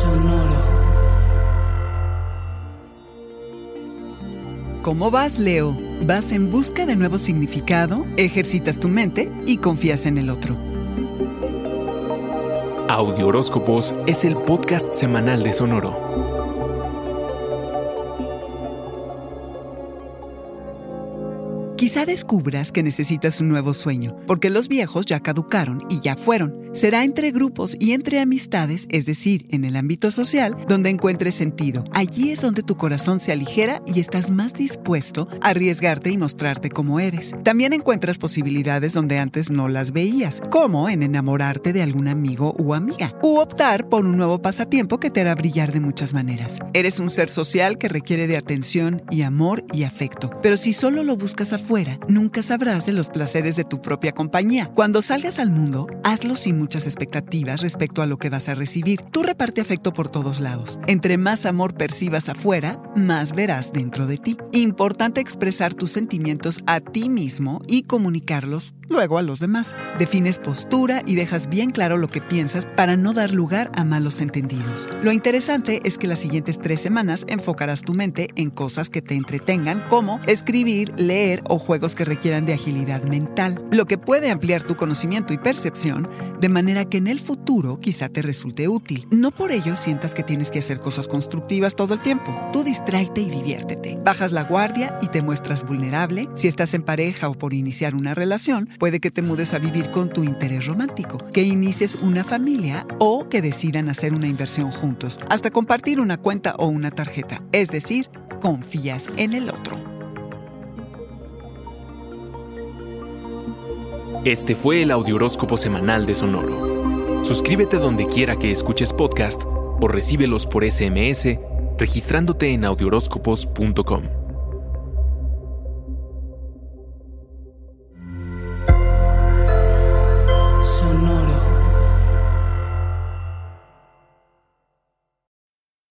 Sonoro. ¿Cómo vas, Leo? ¿Vas en busca de nuevo significado? ¿Ejercitas tu mente y confías en el otro? Audio Horóscopos es el podcast semanal de Sonoro. Quizá descubras que necesitas un nuevo sueño, porque los viejos ya caducaron y ya fueron. Será entre grupos y entre amistades, es decir, en el ámbito social, donde encuentres sentido. Allí es donde tu corazón se aligera y estás más dispuesto a arriesgarte y mostrarte como eres. También encuentras posibilidades donde antes no las veías, como en enamorarte de algún amigo o amiga, u optar por un nuevo pasatiempo que te hará brillar de muchas maneras. Eres un ser social que requiere de atención y amor y afecto, pero si solo lo buscas afuera, nunca sabrás de los placeres de tu propia compañía. Cuando salgas al mundo, hazlo sin muchas expectativas respecto a lo que vas a recibir. Tú reparte afecto por todos lados. Entre más amor percibas afuera, más verás dentro de ti. Importante expresar tus sentimientos a ti mismo y comunicarlos luego a los demás. Defines postura y dejas bien claro lo que piensas para no dar lugar a malos entendidos. Lo interesante es que las siguientes tres semanas enfocarás tu mente en cosas que te entretengan como escribir, leer o juegos que requieran de agilidad mental, lo que puede ampliar tu conocimiento y percepción de manera que en el futuro quizá te resulte útil. No por ello sientas que tienes que hacer cosas constructivas todo el tiempo. Tú distráete y diviértete. Bajas la guardia y te muestras vulnerable. Si estás en pareja o por iniciar una relación, puede que te mudes a vivir con tu interés romántico, que inicies una familia o que decidan hacer una inversión juntos, hasta compartir una cuenta o una tarjeta. Es decir, confías en el otro. Este fue el Audioróscopo semanal de Sonoro. Suscríbete donde quiera que escuches podcast o recíbelos por SMS registrándote en audioróscopos.com.